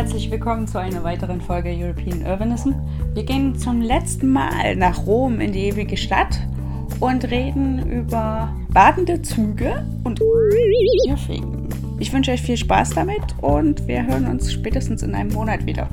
herzlich willkommen zu einer weiteren Folge European Urbanism. Wir gehen zum letzten Mal nach Rom in die ewige Stadt und reden über badende Züge und Bierfingen. Ich wünsche euch viel Spaß damit und wir hören uns spätestens in einem Monat wieder.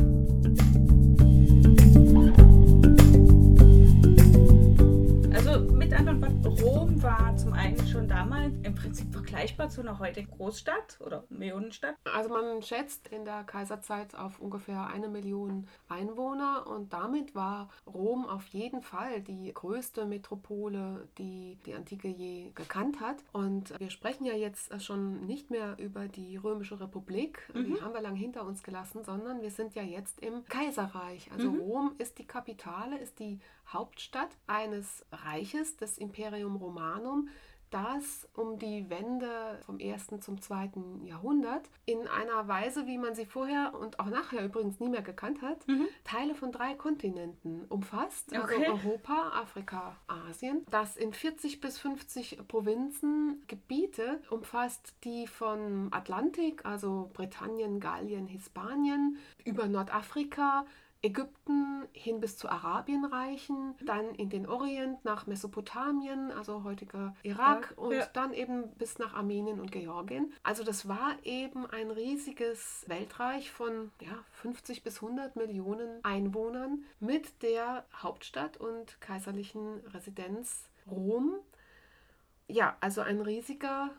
Vergleichbar zu einer heutigen Großstadt oder Millionenstadt? Also man schätzt in der Kaiserzeit auf ungefähr eine Million Einwohner und damit war Rom auf jeden Fall die größte Metropole, die die Antike je gekannt hat. Und wir sprechen ja jetzt schon nicht mehr über die Römische Republik, mhm. die haben wir lang hinter uns gelassen, sondern wir sind ja jetzt im Kaiserreich. Also mhm. Rom ist die Kapitale, ist die Hauptstadt eines Reiches, des Imperium Romanum, das um die Wende vom ersten zum zweiten Jahrhundert in einer Weise, wie man sie vorher und auch nachher übrigens nie mehr gekannt hat, mhm. Teile von drei Kontinenten umfasst, also okay. Europa, Afrika, Asien, das in 40 bis 50 Provinzen Gebiete umfasst, die von Atlantik, also Britannien, Gallien, Hispanien, über Nordafrika, Ägypten hin bis zu Arabien reichen, dann in den Orient nach Mesopotamien, also heutiger Irak ja, und ja. dann eben bis nach Armenien und Georgien. Also das war eben ein riesiges Weltreich von ja, 50 bis 100 Millionen Einwohnern mit der Hauptstadt und kaiserlichen Residenz Rom. Ja, also ein riesiger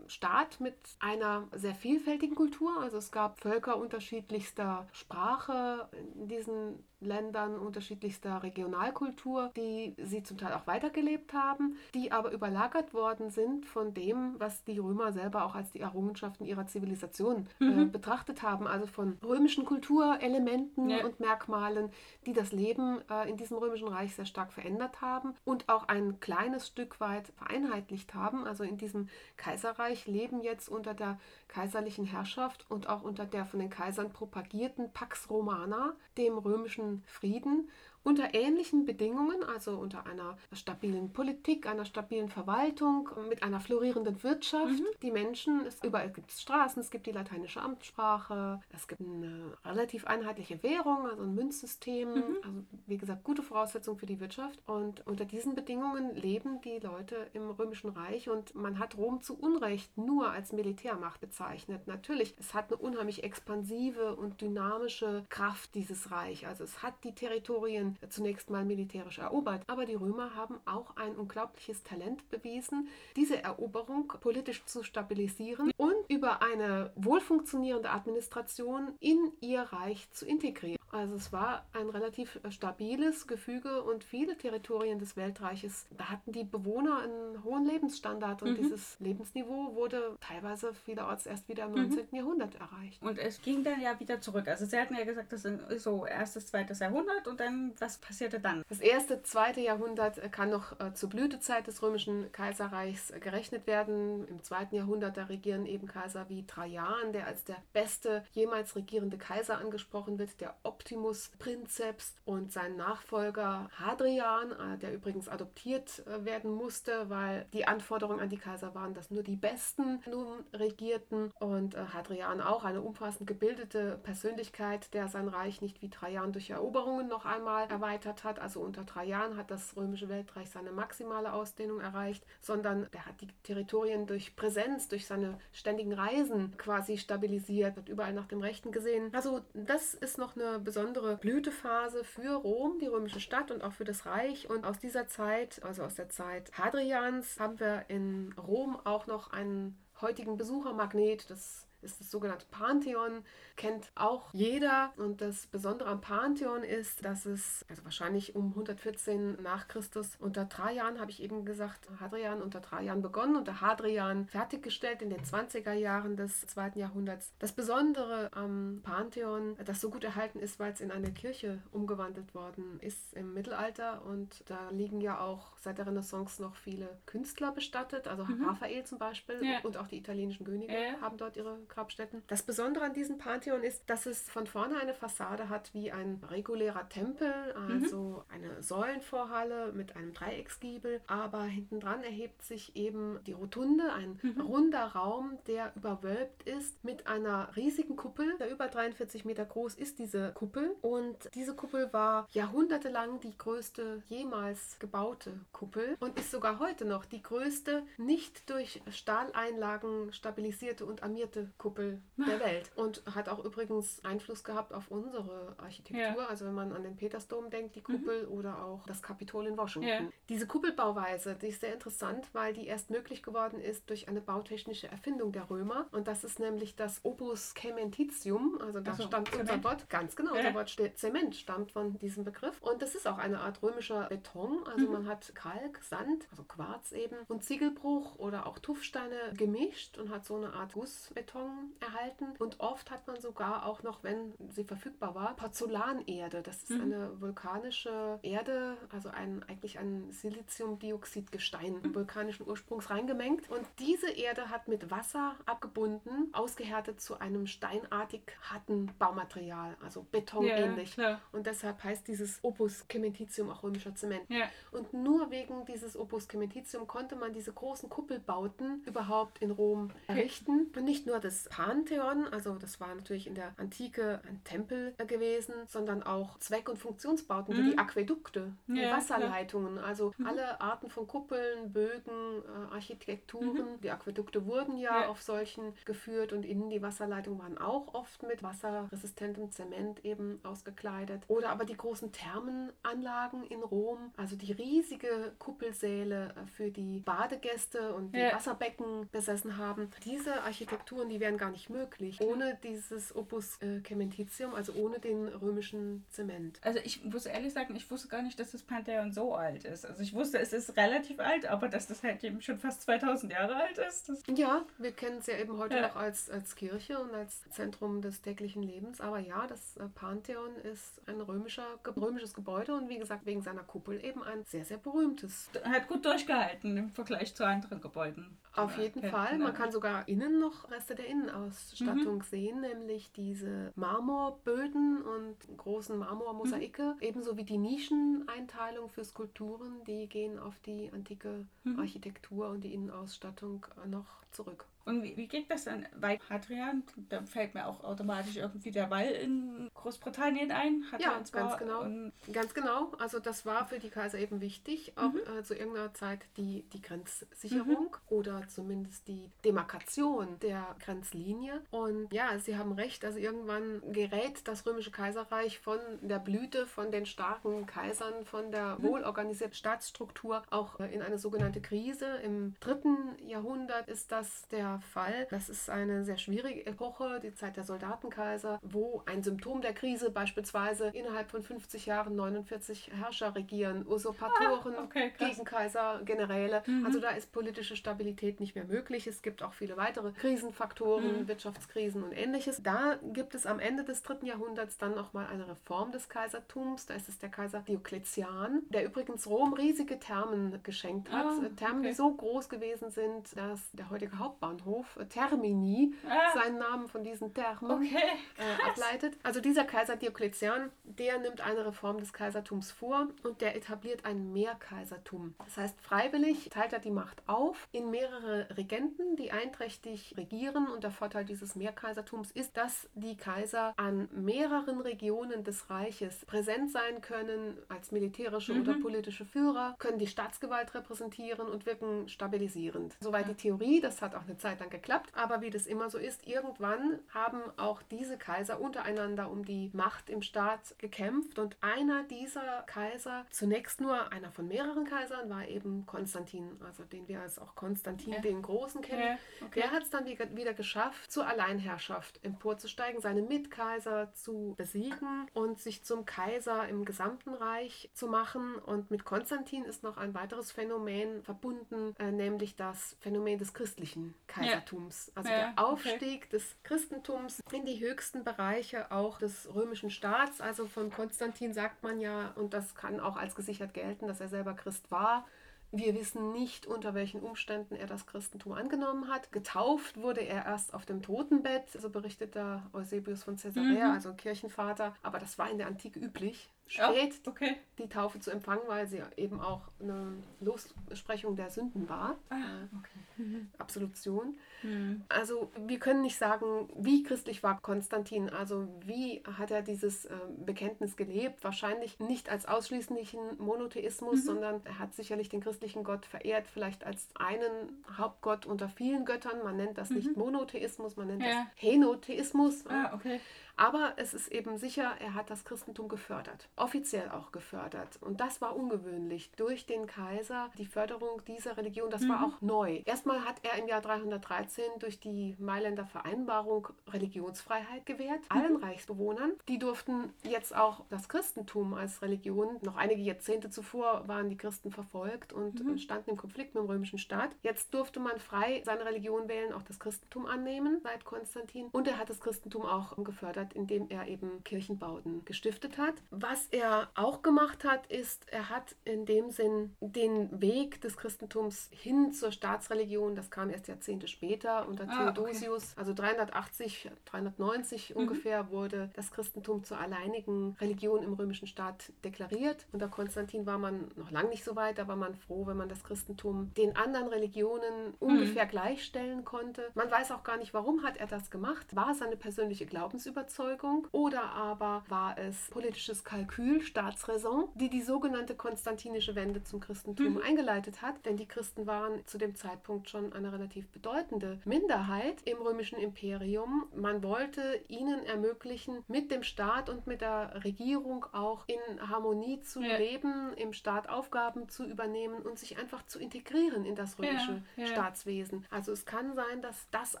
Staat mit einer sehr vielfältigen Kultur. Also es gab Völker unterschiedlichster Sprache in diesen Ländern unterschiedlichster Regionalkultur, die sie zum Teil auch weitergelebt haben, die aber überlagert worden sind von dem, was die Römer selber auch als die Errungenschaften ihrer Zivilisation äh, mhm. betrachtet haben, also von römischen Kulturelementen ja. und Merkmalen, die das Leben äh, in diesem römischen Reich sehr stark verändert haben und auch ein kleines Stück weit vereinheitlicht haben. Also in diesem Kaiserreich leben jetzt unter der kaiserlichen Herrschaft und auch unter der von den Kaisern propagierten Pax Romana, dem römischen Frieden, unter ähnlichen Bedingungen, also unter einer stabilen Politik, einer stabilen Verwaltung, mit einer florierenden Wirtschaft. Mhm. Die Menschen, es, überall gibt es Straßen, es gibt die lateinische Amtssprache, es gibt eine relativ einheitliche Währung, also ein Münzsystem, mhm. also wie gesagt, gute Voraussetzungen für die Wirtschaft. Und unter diesen Bedingungen leben die Leute im Römischen Reich und man hat Rom zu Unrecht nur als Militärmacht bezeichnet. Natürlich, es hat eine unheimlich expansive und dynamische Kraft, dieses Reich. Also es hat die Territorien zunächst mal militärisch erobert. Aber die Römer haben auch ein unglaubliches Talent bewiesen, diese Eroberung politisch zu stabilisieren und über eine wohlfunktionierende Administration in ihr Reich zu integrieren. Also es war ein relativ äh, stabiles Gefüge und viele Territorien des Weltreiches, da hatten die Bewohner einen hohen Lebensstandard und mhm. dieses Lebensniveau wurde teilweise vielerorts erst wieder im mhm. 19. Jahrhundert erreicht. Und es ging dann ja wieder zurück. Also Sie hatten ja gesagt, das ist so erstes, zweites Jahrhundert und dann, was passierte dann? Das erste, zweite Jahrhundert äh, kann noch äh, zur Blütezeit des römischen Kaiserreichs gerechnet werden. Im zweiten Jahrhundert, da regieren eben Kaiser wie Trajan, der als der beste jemals regierende Kaiser angesprochen wird, der Optimus Princeps und sein Nachfolger Hadrian, äh, der übrigens adoptiert äh, werden musste, weil die Anforderungen an die Kaiser waren, dass nur die Besten nun regierten und äh, Hadrian auch eine umfassend gebildete Persönlichkeit, der sein Reich nicht wie Trajan durch Eroberungen noch einmal erweitert hat. Also unter Trajan hat das römische Weltreich seine maximale Ausdehnung erreicht, sondern der hat die Territorien durch Präsenz, durch seine ständigen Reisen quasi stabilisiert, wird überall nach dem Rechten gesehen. Also das ist noch eine besondere Blütephase für Rom, die römische Stadt und auch für das Reich. Und aus dieser Zeit, also aus der Zeit Hadrians, haben wir in Rom auch noch einen heutigen Besuchermagnet. Das ist das sogenannte Pantheon, kennt auch jeder. Und das Besondere am Pantheon ist, dass es, also wahrscheinlich um 114 nach Christus, unter Trajan, habe ich eben gesagt, Hadrian unter Trajan begonnen, unter Hadrian fertiggestellt in den 20er Jahren des zweiten Jahrhunderts. Das Besondere am Pantheon, das so gut erhalten ist, weil es in eine Kirche umgewandelt worden ist im Mittelalter. Und da liegen ja auch seit der Renaissance noch viele Künstler bestattet, also mhm. Raphael zum Beispiel ja. und auch die italienischen Könige ja. haben dort ihre Grabstätten. Das Besondere an diesem Pantheon ist, dass es von vorne eine Fassade hat wie ein regulärer Tempel, also mhm. eine Säulenvorhalle mit einem Dreiecksgiebel, aber hinten dran erhebt sich eben die Rotunde, ein mhm. runder Raum, der überwölbt ist mit einer riesigen Kuppel. Der über 43 Meter groß ist diese Kuppel und diese Kuppel war jahrhundertelang die größte jemals gebaute Kuppel und ist sogar heute noch die größte nicht durch Stahleinlagen stabilisierte und armierte Kuppel der Welt und hat auch übrigens Einfluss gehabt auf unsere Architektur. Ja. Also wenn man an den Petersdom denkt, die Kuppel mhm. oder auch das Kapitol in Washington. Ja. Diese Kuppelbauweise, die ist sehr interessant, weil die erst möglich geworden ist durch eine bautechnische Erfindung der Römer und das ist nämlich das Opus Cementitium, also da also, stammt Zement. unser Wort, ganz genau, ja. unser Wort Zement stammt von diesem Begriff und das ist auch eine Art römischer Beton, also mhm. man hat Kalk, Sand, also Quarz eben und Ziegelbruch oder auch Tuffsteine gemischt und hat so eine Art Gussbeton erhalten und oft hat man sogar auch noch, wenn sie verfügbar war, Porzellanerde. Das ist mhm. eine vulkanische Erde, also ein, eigentlich ein Siliziumdioxidgestein mhm. vulkanischen Ursprungs reingemengt. Und diese Erde hat mit Wasser abgebunden, ausgehärtet zu einem steinartig harten Baumaterial, also betonähnlich. Yeah, yeah. Und deshalb heißt dieses Opus Cementitium auch römischer Zement. Yeah. Und nur wegen dieses Opus Cementitium konnte man diese großen Kuppelbauten überhaupt in Rom errichten. Und nicht nur das Pantheon, also das war natürlich in der Antike ein Tempel gewesen, sondern auch Zweck- und Funktionsbauten mhm. wie die Aquädukte, die ja, Wasserleitungen, klar. also mhm. alle Arten von Kuppeln, Bögen, äh, Architekturen. Mhm. Die Aquädukte wurden ja, ja, auf solchen geführt und innen die Wasserleitungen waren auch oft mit wasserresistentem Zement eben ausgekleidet. Oder aber die großen Thermenanlagen in Rom, also die riesige Kuppelsäle äh, für die Badegäste und die ja. Wasserbecken besessen haben. Diese Architekturen, die wären gar nicht möglich ohne dieses Opus äh, Cementitium, also ohne den römischen Zement. Also ich muss ehrlich sagen, ich wusste gar nicht, dass das Pantheon so alt ist. Also ich wusste, es ist relativ alt, aber dass das halt eben schon fast 2000 Jahre alt ist. ja, wir kennen es ja eben heute ja. noch als, als Kirche und als Zentrum des täglichen Lebens. Aber ja, das äh, Pantheon ist ein römischer, römisches Gebäude und wie gesagt, wegen seiner Kuppel eben ein sehr, sehr berühmtes. Hat gut durchgehalten im Vergleich zu anderen Gebäuden. Auf jeden Fall. Man kann sogar innen noch Reste der Innenausstattung mhm. sehen, nämlich diese Marmorböden und großen Marmormosaike, mhm. ebenso wie die Nischeneinteilung für Skulpturen, die gehen auf die antike mhm. Architektur und die Innenausstattung noch zurück. Und wie, wie geht das dann bei Hadrian? Da fällt mir auch automatisch irgendwie der Wall in Großbritannien ein. Hadrian ja, ganz genau. Ganz genau. Also das war für die Kaiser eben wichtig, auch mhm. äh, zu irgendeiner Zeit die, die Grenzsicherung mhm. oder zumindest die Demarkation der Grenzlinie. Und ja, Sie haben recht, also irgendwann gerät das römische Kaiserreich von der Blüte, von den starken Kaisern, von der mhm. wohlorganisierten Staatsstruktur auch äh, in eine sogenannte Krise. Im dritten Jahrhundert ist das der Fall. Das ist eine sehr schwierige Epoche, die Zeit der Soldatenkaiser, wo ein Symptom der Krise beispielsweise innerhalb von 50 Jahren 49 Herrscher regieren, Usurpatoren, ah, okay, Gegenkaiser, Generäle. Mhm. Also da ist politische Stabilität nicht mehr möglich. Es gibt auch viele weitere Krisenfaktoren, mhm. Wirtschaftskrisen und ähnliches. Da gibt es am Ende des dritten Jahrhunderts dann nochmal eine Reform des Kaisertums. Da ist es der Kaiser Diokletian, der übrigens Rom riesige Thermen geschenkt hat. Oh, Thermen, okay. die so groß gewesen sind, dass der heutige Hauptbahnhof Bahnhof äh, Termini ah. seinen Namen von diesen Thermen okay. äh, ableitet. Also dieser Kaiser Diokletian, der nimmt eine Reform des Kaisertums vor und der etabliert ein Mehrkaisertum. Das heißt, freiwillig teilt er die Macht auf in mehrere Regenten, die einträchtig regieren und der Vorteil dieses Mehrkaisertums ist, dass die Kaiser an mehreren Regionen des Reiches präsent sein können als militärische mhm. oder politische Führer, können die Staatsgewalt repräsentieren und wirken stabilisierend. Soweit ja. die Theorie, das hat auch eine Zeit lang geklappt. Aber wie das immer so ist, irgendwann haben auch diese Kaiser untereinander um die Macht im Staat gekämpft. Und einer dieser Kaiser, zunächst nur einer von mehreren Kaisern, war eben Konstantin, also den wir als auch Konstantin ja. den Großen kennen. Ja, okay. Der hat es dann wieder geschafft, zur Alleinherrschaft emporzusteigen, seine Mitkaiser zu besiegen und sich zum Kaiser im gesamten Reich zu machen. Und mit Konstantin ist noch ein weiteres Phänomen verbunden, äh, nämlich das Phänomen des christlichen Kaisers. Kaisertums. Also der Aufstieg okay. des Christentums in die höchsten Bereiche auch des römischen Staats. Also von Konstantin sagt man ja, und das kann auch als gesichert gelten, dass er selber Christ war Wir wissen nicht, unter welchen Umständen er das Christentum angenommen hat. Getauft wurde er erst auf dem Totenbett, so berichtet der Eusebius von Caesarea, mhm. also Kirchenvater. Aber das war in der Antike üblich spät oh, okay. die Taufe zu empfangen, weil sie eben auch eine Lossprechung der Sünden war. Ah, äh, okay. mhm. Absolution. Mhm. Also wir können nicht sagen, wie christlich war Konstantin, also wie hat er dieses äh, Bekenntnis gelebt. Wahrscheinlich nicht als ausschließlichen Monotheismus, mhm. sondern er hat sicherlich den christlichen Gott verehrt, vielleicht als einen Hauptgott unter vielen Göttern. Man nennt das nicht mhm. Monotheismus, man nennt ja. das Henotheismus. Ah, okay. Aber es ist eben sicher, er hat das Christentum gefördert, offiziell auch gefördert. Und das war ungewöhnlich. Durch den Kaiser die Förderung dieser Religion, das mhm. war auch neu. Erstmal hat er im Jahr 313 durch die Mailänder Vereinbarung Religionsfreiheit gewährt, mhm. allen Reichsbewohnern. Die durften jetzt auch das Christentum als Religion. Noch einige Jahrzehnte zuvor waren die Christen verfolgt und mhm. standen im Konflikt mit dem römischen Staat. Jetzt durfte man frei seine Religion wählen, auch das Christentum annehmen seit Konstantin. Und er hat das Christentum auch gefördert indem er eben Kirchenbauten gestiftet hat. Was er auch gemacht hat, ist, er hat in dem Sinn den Weg des Christentums hin zur Staatsreligion, das kam erst Jahrzehnte später unter ah, Theodosius, okay. also 380, 390 mhm. ungefähr, wurde das Christentum zur alleinigen Religion im römischen Staat deklariert. Unter Konstantin war man noch lange nicht so weit, da war man froh, wenn man das Christentum den anderen Religionen ungefähr mhm. gleichstellen konnte. Man weiß auch gar nicht, warum hat er das gemacht. War es seine persönliche Glaubensüberzeugung? Überzeugung oder aber war es politisches Kalkül, Staatsräson, die die sogenannte konstantinische Wende zum Christentum mhm. eingeleitet hat. Denn die Christen waren zu dem Zeitpunkt schon eine relativ bedeutende Minderheit im römischen Imperium. Man wollte ihnen ermöglichen, mit dem Staat und mit der Regierung auch in Harmonie zu ja. leben, im Staat Aufgaben zu übernehmen und sich einfach zu integrieren in das römische ja. Staatswesen. Also es kann sein, dass das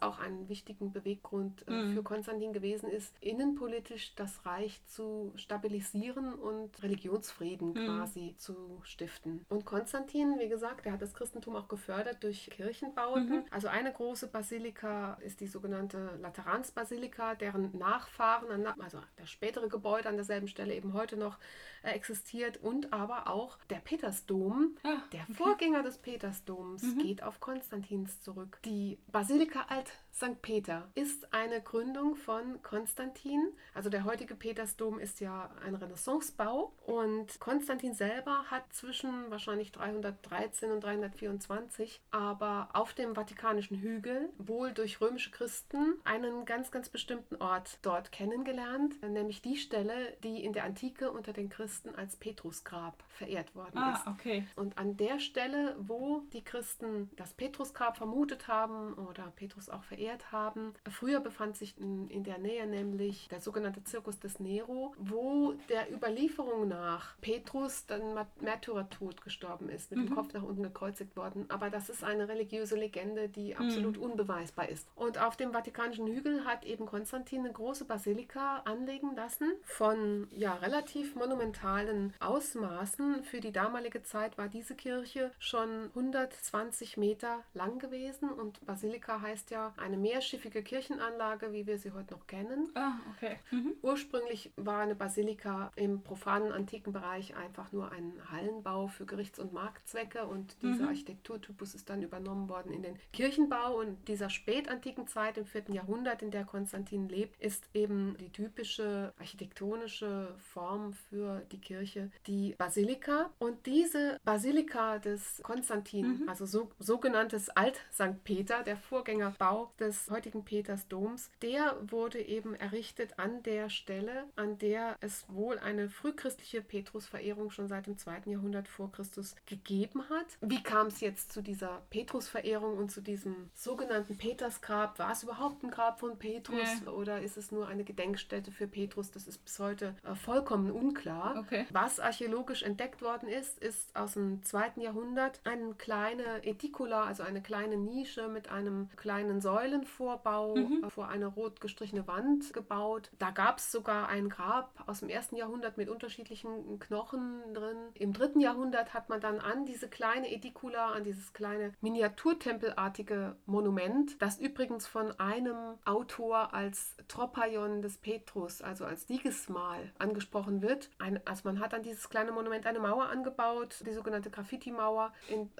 auch einen wichtigen Beweggrund äh, mhm. für Konstantin gewesen ist, innenpolitisch das Reich zu stabilisieren und Religionsfrieden mhm. quasi zu stiften. Und Konstantin, wie gesagt, der hat das Christentum auch gefördert durch Kirchenbauten. Mhm. Also eine große Basilika ist die sogenannte Lateransbasilika, deren Nachfahren, also das spätere Gebäude an derselben Stelle eben heute noch äh, existiert und aber auch der Petersdom, ah, der okay. Vorgänger des Petersdoms, mhm. geht auf Konstantins zurück. Die Basilika Alt St. Peter ist eine Gründung von Konstantin. Also der heutige Petersdom ist ja ein Renaissancebau und Konstantin selber hat zwischen wahrscheinlich 313 und 324 aber auf dem Vatikanischen Hügel wohl durch römische Christen einen ganz, ganz bestimmten Ort dort kennengelernt, nämlich die Stelle, die in der Antike unter den Christen als Petrusgrab verehrt worden ah, ist. Okay. Und an der Stelle, wo die Christen das Petrusgrab vermutet haben oder Petrus auch verehrt verehrt haben. Früher befand sich in der Nähe nämlich der sogenannte Zirkus des Nero, wo der Überlieferung nach Petrus dann Märtyrertod gestorben ist, mit mhm. dem Kopf nach unten gekreuzigt worden. Aber das ist eine religiöse Legende, die mhm. absolut mhm. unbeweisbar ist. Und auf dem Vatikanischen Hügel hat eben Konstantin eine große Basilika anlegen lassen von ja, relativ monumentalen Ausmaßen. Für die damalige Zeit war diese Kirche schon 120 Meter lang gewesen und Basilika heißt ja eine mehrschiffige Kirchenanlage, wie wir sie heute noch kennen. Ah, okay. Mhm. Ursprünglich war eine Basilika im profanen antiken Bereich einfach nur ein Hallenbau für Gerichts- und Marktzwecke und dieser mhm. Architekturtypus ist dann übernommen worden in den Kirchenbau und dieser spätantiken Zeit im 4. Jahrhundert, in der Konstantin lebt, ist eben die typische architektonische Form für die Kirche die Basilika und diese Basilika des Konstantin, mhm. also so, sogenanntes Alt-St. Peter, der Vorgängerbau des heutigen Petersdoms, der wurde eben errichtet an der Stelle, an der es wohl eine frühchristliche Petrusverehrung schon seit dem 2. Jahrhundert vor Christus gegeben hat. Wie kam es jetzt zu dieser Petrusverehrung und zu diesem sogenannten Petersgrab? War es überhaupt ein Grab von Petrus ja. oder ist es nur eine Gedenkstätte für Petrus? Das ist bis heute äh, vollkommen unklar. Okay. Was archäologisch entdeckt worden ist, ist aus dem 2. Jahrhundert eine kleine Etikula, also eine kleine Nische mit einem kleinen Säulen Höhlenvorbau mhm. Äh, vor eine rot gestrichene Wand gebaut. Da gab es sogar ein Grab aus dem ersten Jahrhundert mit unterschiedlichen Knochen drin. Im dritten Jahrhundert hat man dann an diese kleine Edicula, an dieses kleine Miniatur naturtempelartige Monument, das übrigens von einem Autor als Tropaion des Petrus, also als Siegesmal, angesprochen wird. Ein, also man hat an dieses kleine Monument eine Mauer angebaut, die sogenannte Graffiti-Mauer,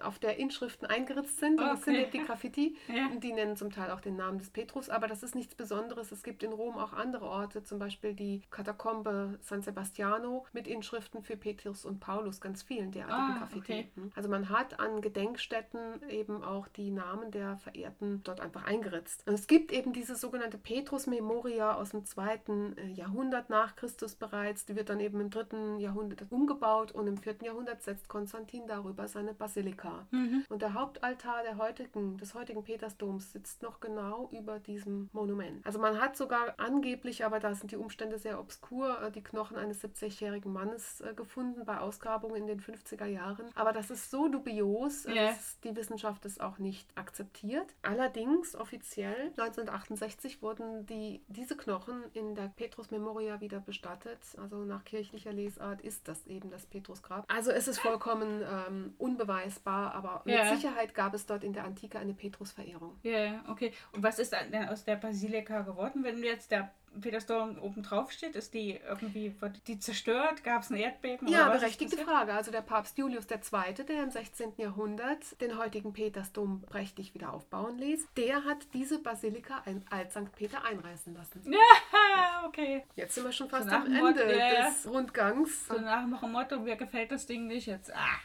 auf der Inschriften eingeritzt sind. Und okay. das sind eben die Graffiti. ja. Die nennen zum Teil auch den Namen des Petrus, aber das ist nichts Besonderes. Es gibt in Rom auch andere Orte, zum Beispiel die Katakombe San Sebastiano mit Inschriften für Petrus und Paulus, ganz vielen derartigen ah. Okay. Also man hat an Gedenkstätten eben auch die Namen der Verehrten dort einfach eingeritzt. Und es gibt eben diese sogenannte Petrus Memoria aus dem zweiten äh, Jahrhundert nach Christus bereits. Die wird dann eben im dritten Jahrhundert umgebaut und im vierten Jahrhundert setzt Konstantin darüber seine Basilika. Mhm. Und der Hauptaltar der heutigen, des heutigen Petersdoms sitzt noch genau über diesem Monument. Also man hat sogar angeblich, aber da sind die Umstände sehr obskur, äh, die Knochen eines 70-jährigen Mannes äh, gefunden bei Ausgrabungen in den 50er Jahren. Aber das ist so dubios, yeah. dass die Wissenschaft es auch nicht akzeptiert. Allerdings offiziell 1968 wurden die, diese Knochen in der Petrus Memoria wieder bestattet. Also nach kirchlicher Lesart ist das eben das Petrusgrab. Also es ist vollkommen ähm, unbeweisbar, aber mit yeah. Sicherheit gab es dort in der Antike eine Petrusverehrung. Ja, yeah, okay. Und was ist denn aus der Basilika geworden, wenn jetzt der Petersdom oben drauf steht? Ist die irgendwie wurde die zerstört? Gab es ein Erdbeben? Ja, berechtigte Frage. Also der Papst Julius II., der im 16. Jahrhundert den heutigen Petersdom prächtig wieder aufbauen ließ, der hat diese Basilika als St. Peter einreißen lassen. Ja, okay. Jetzt sind wir schon fast so am Ende Motto, ja, des Rundgangs. So nach dem Motto, mir gefällt das Ding nicht jetzt. Ah.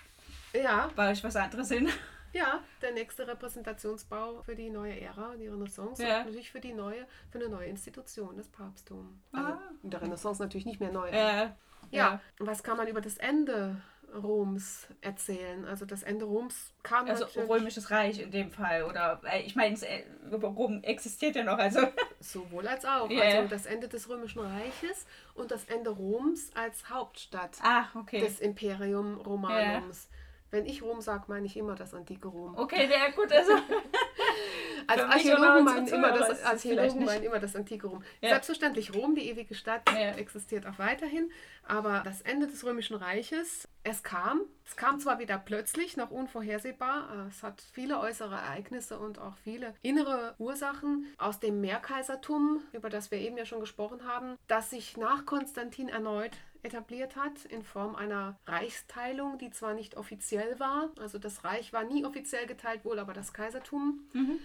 Ja. Baue ich was anderes hin. Ja, der nächste Repräsentationsbau für die neue Ära, die Renaissance ja. und natürlich für die neue, für eine neue Institution, das Papsttum. Also ah. in der Renaissance natürlich nicht mehr neu. Ja. ja. ja. Was kann man über das Ende Roms erzählen. Also das Ende Roms kam also römisches Reich in dem Fall oder ich meine äh, Rom existiert ja noch also sowohl als auch yeah. also das Ende des römischen Reiches und das Ende Roms als Hauptstadt Ach, okay. des Imperium Romanums. Yeah. Wenn ich Rom sage, meine ich immer das antike Rom. Okay, sehr gut. Also als Archäologen meinen immer das, Archäologen meinen immer das antike Rom. Ja. Selbstverständlich, Rom, die ewige Stadt, ja. existiert auch weiterhin. Aber das Ende des Römischen Reiches, es kam. Es kam zwar wieder plötzlich, noch unvorhersehbar. Es hat viele äußere Ereignisse und auch viele innere Ursachen aus dem Mehrkaisertum, über das wir eben ja schon gesprochen haben, das sich nach Konstantin erneut etabliert hat in Form einer Reichsteilung, die zwar nicht offiziell war, also das Reich war nie offiziell geteilt, wohl aber das Kaisertum. Mhm.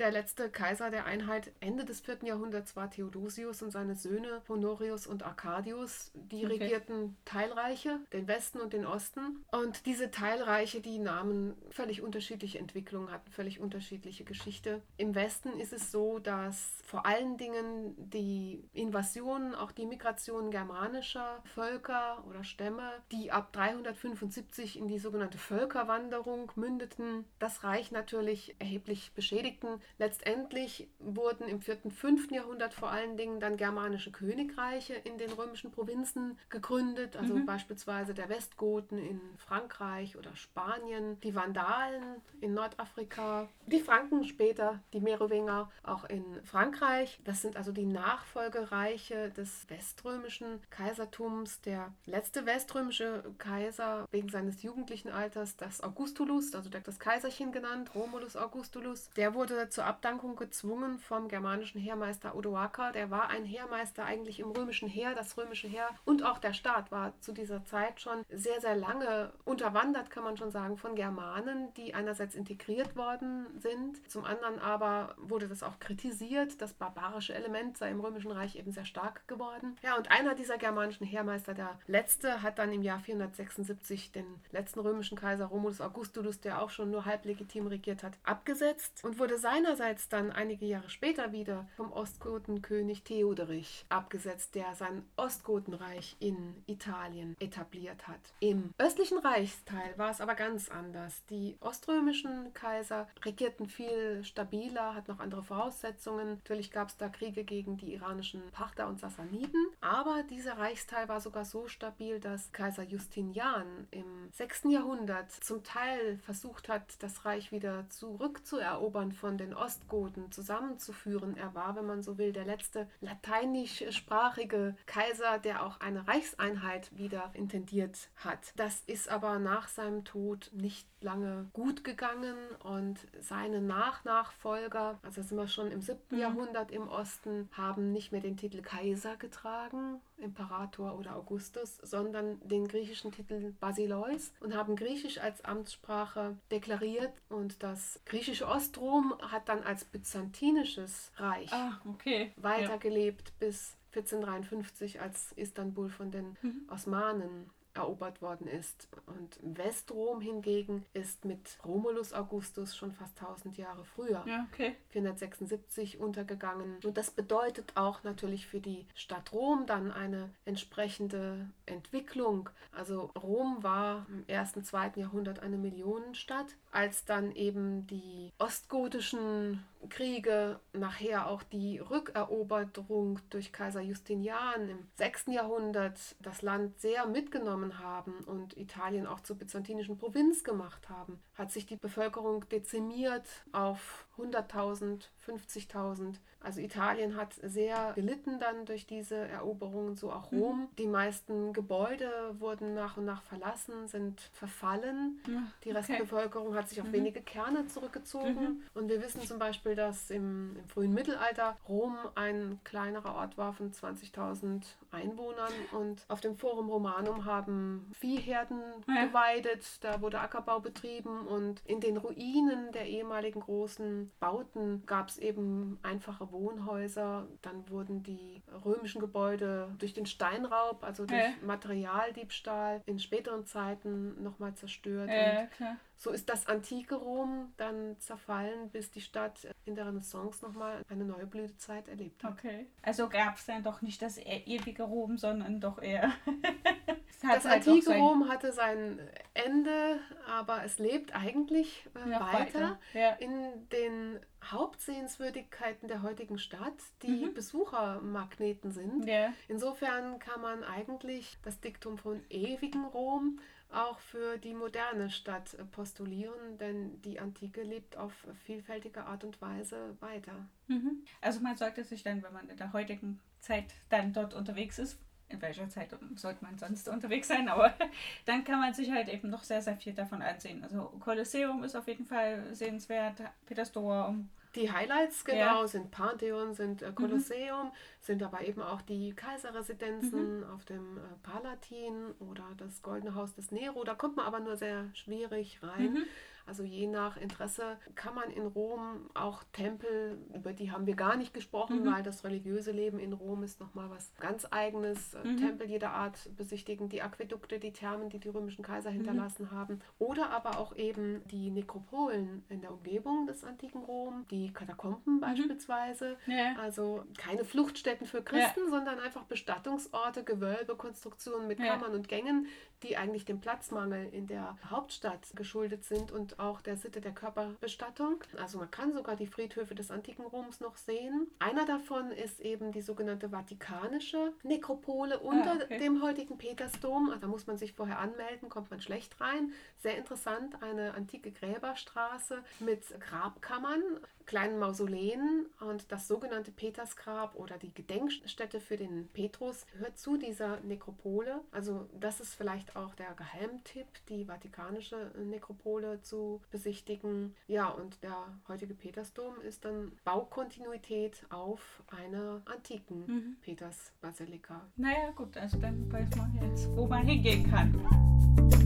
Der letzte Kaiser der Einheit Ende des 4. Jahrhunderts war Theodosius und seine Söhne Honorius und Arcadius. Die okay. regierten Teilreiche, den Westen und den Osten. Und diese Teilreiche, die nahmen völlig unterschiedliche Entwicklungen, hatten völlig unterschiedliche Geschichte. Im Westen ist es so, dass vor allen Dingen die Invasionen, auch die Migration germanischer Völker oder Stämme, die ab 375 in die sogenannte Völkerwanderung mündeten, das Reich natürlich erheblich beschädigten. Letztendlich wurden im 4. und 5. Jahrhundert vor allen Dingen dann germanische Königreiche in den römischen Provinzen gegründet, also mhm. beispielsweise der Westgoten in Frankreich oder Spanien, die Vandalen in Nordafrika, die Franken später, die Merowinger auch in Frankreich. Das sind also die Nachfolgereiche des weströmischen Kaisertums. Der letzte weströmische Kaiser wegen seines jugendlichen Alters, das Augustulus, also das Kaiserchen genannt, Romulus Augustulus, der wurde zur Abdankung gezwungen vom germanischen Heermeister Odoaker. Der war ein Heermeister eigentlich im römischen Heer. Das römische Heer und auch der Staat war zu dieser Zeit schon sehr, sehr lange unterwandert, kann man schon sagen, von Germanen, die einerseits integriert worden sind. Zum anderen aber wurde das auch kritisiert. Das barbarische Element sei im römischen Reich eben sehr stark geworden. Ja, und einer dieser germanischen Heermeister, der letzte, hat dann im Jahr 476 den letzten römischen Kaiser Romulus Augustulus, der auch schon nur halb legitim regiert hat, abgesetzt und wurde sein seinerseits dann einige Jahre später wieder vom Ostgotenkönig Theoderich abgesetzt, der sein Ostgotenreich in Italien etabliert hat. Im östlichen Reichsteil war es aber ganz anders. Die oströmischen Kaiser regierten viel stabiler, hatten noch andere Voraussetzungen. Natürlich gab es da Kriege gegen die iranischen Parther und Sassaniden, aber dieser Reichsteil war sogar so stabil, dass Kaiser Justinian im 6. Jahrhundert zum Teil versucht hat, das Reich wieder zurückzuerobern von den den Ostgoten zusammenzuführen. Er war, wenn man so will, der letzte lateinischsprachige Kaiser, der auch eine Reichseinheit wieder intendiert hat. Das ist aber nach seinem Tod nicht lange gut gegangen und seine Nachnachfolger, also sind wir schon im 7. Mhm. Jahrhundert im Osten, haben nicht mehr den Titel Kaiser getragen, Imperator oder Augustus, sondern den griechischen Titel Basileus und haben Griechisch als Amtssprache deklariert und das griechische Ostrom hat dann als byzantinisches Reich ah, okay. weitergelebt ja. bis 1453, als Istanbul von den mhm. Osmanen erobert worden ist. Und Westrom hingegen ist mit Romulus Augustus schon fast 1000 Jahre früher, ja, okay. 476, untergegangen. Und das bedeutet auch natürlich für die Stadt Rom dann eine entsprechende Entwicklung. Also Rom war im ersten, zweiten Jahrhundert eine Millionenstadt. Als dann eben die ostgotischen Kriege, nachher auch die Rückeroberung durch Kaiser Justinian im 6. Jahrhundert das Land sehr mitgenommen haben und Italien auch zur byzantinischen Provinz gemacht haben, hat sich die Bevölkerung dezimiert auf 100.000, 50.000 also Italien hat sehr gelitten dann durch diese Eroberungen, so auch mhm. Rom. Mhm. Die meisten Gebäude wurden nach und nach verlassen, sind verfallen. Ja, die Restbevölkerung okay. hat sich auf mhm. wenige Kerne zurückgezogen. Mhm. Und wir wissen zum Beispiel, dass im, im, frühen Mittelalter Rom ein kleinerer Ort war von 20.000 Einwohnern. Und auf dem Forum Romanum haben Viehherden ja. geweidet, da wurde Ackerbau betrieben. Und in den Ruinen der ehemaligen großen Bauten gab es eben einfache Wohnhäuser. Dann wurden die römischen Gebäude durch den Steinraub, also durch ja. Materialdiebstahl in späteren Zeiten nochmal zerstört. Ja, so ist das antike Rom dann zerfallen, bis die Stadt in der Renaissance nochmal eine neue Blütezeit erlebt hat. Okay. Also gab es dann doch nicht das e-, ewige Rom, sondern doch eher. das halt antike Rom hatte sein Ende, aber es lebt eigentlich äh, ja, weiter, weiter. Ja. in den Hauptsehenswürdigkeiten der heutigen Stadt, die mhm. Besuchermagneten sind. Ja. Insofern kann man eigentlich das Diktum von ewigem Rom auch für die moderne Stadt postulieren, denn die Antike lebt auf vielfältige Art und Weise weiter. Mhm. Also man sollte sich dann, wenn man in der heutigen Zeit dann dort unterwegs ist, in welcher Zeit sollte man sonst unterwegs sein, aber dann kann man sich halt eben noch sehr, sehr viel davon ansehen. Also Kolosseum ist auf jeden Fall sehenswert, Petersdom. Die Highlights genau ja. sind Pantheon, sind äh, Kolosseum, mhm. sind aber eben auch die Kaiserresidenzen mhm. auf dem äh, Palatin oder das Goldene Haus des Nero. Da kommt man aber nur sehr schwierig rein. Mhm. Also je nach Interesse kann man in Rom auch Tempel, über die haben wir gar nicht gesprochen, mhm. weil das religiöse Leben in Rom ist nochmal was ganz eigenes. Äh, mhm. Tempel jeder Art besichtigen, die Aquädukte, die Thermen, die die römischen Kaiser mhm. hinterlassen mhm. haben. Oder aber auch eben die Nekropolen in der Umgebung des antiken Rom, die Katakomben mhm. beispielsweise. Ja. Also keine Fluchtstätten für Christen, ja. sondern einfach Bestattungsorte, Gewölbe, Konstruktionen mit Kammern ja. und Gängen, die eigentlich dem Platzmangel in der Hauptstadt geschuldet sind und auch der Sitte der Körperbestattung. Also man kann sogar die Friedhöfe des antiken Roms noch sehen. Einer davon ist eben die sogenannte Vatikanische Nekropole unter ah, okay. dem heutigen Petersdom. Also da muss man sich vorher anmelden, kommt man schlecht rein. Sehr interessant, eine antike Gräberstraße mit Grabkammern kleinen Mausoleen und das sogenannte Petersgrab oder die Gedenkstätte für den Petrus gehört zu dieser Nekropole. Also das ist vielleicht auch der Geheimtipp, die Vatikanische Nekropole zu besichtigen. Ja, und der heutige Petersdom ist dann Baukontinuität auf einer antiken mhm. Petersbasilika. Naja, gut, also dann weiß man jetzt, wo man hingehen kann.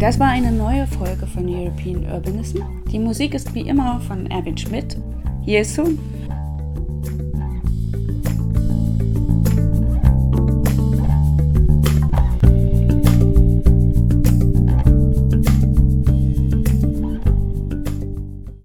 Das war eine neue Folge von European Urbanism. Die Musik ist wie immer von Erwin Schmidt. Hier ist Soon.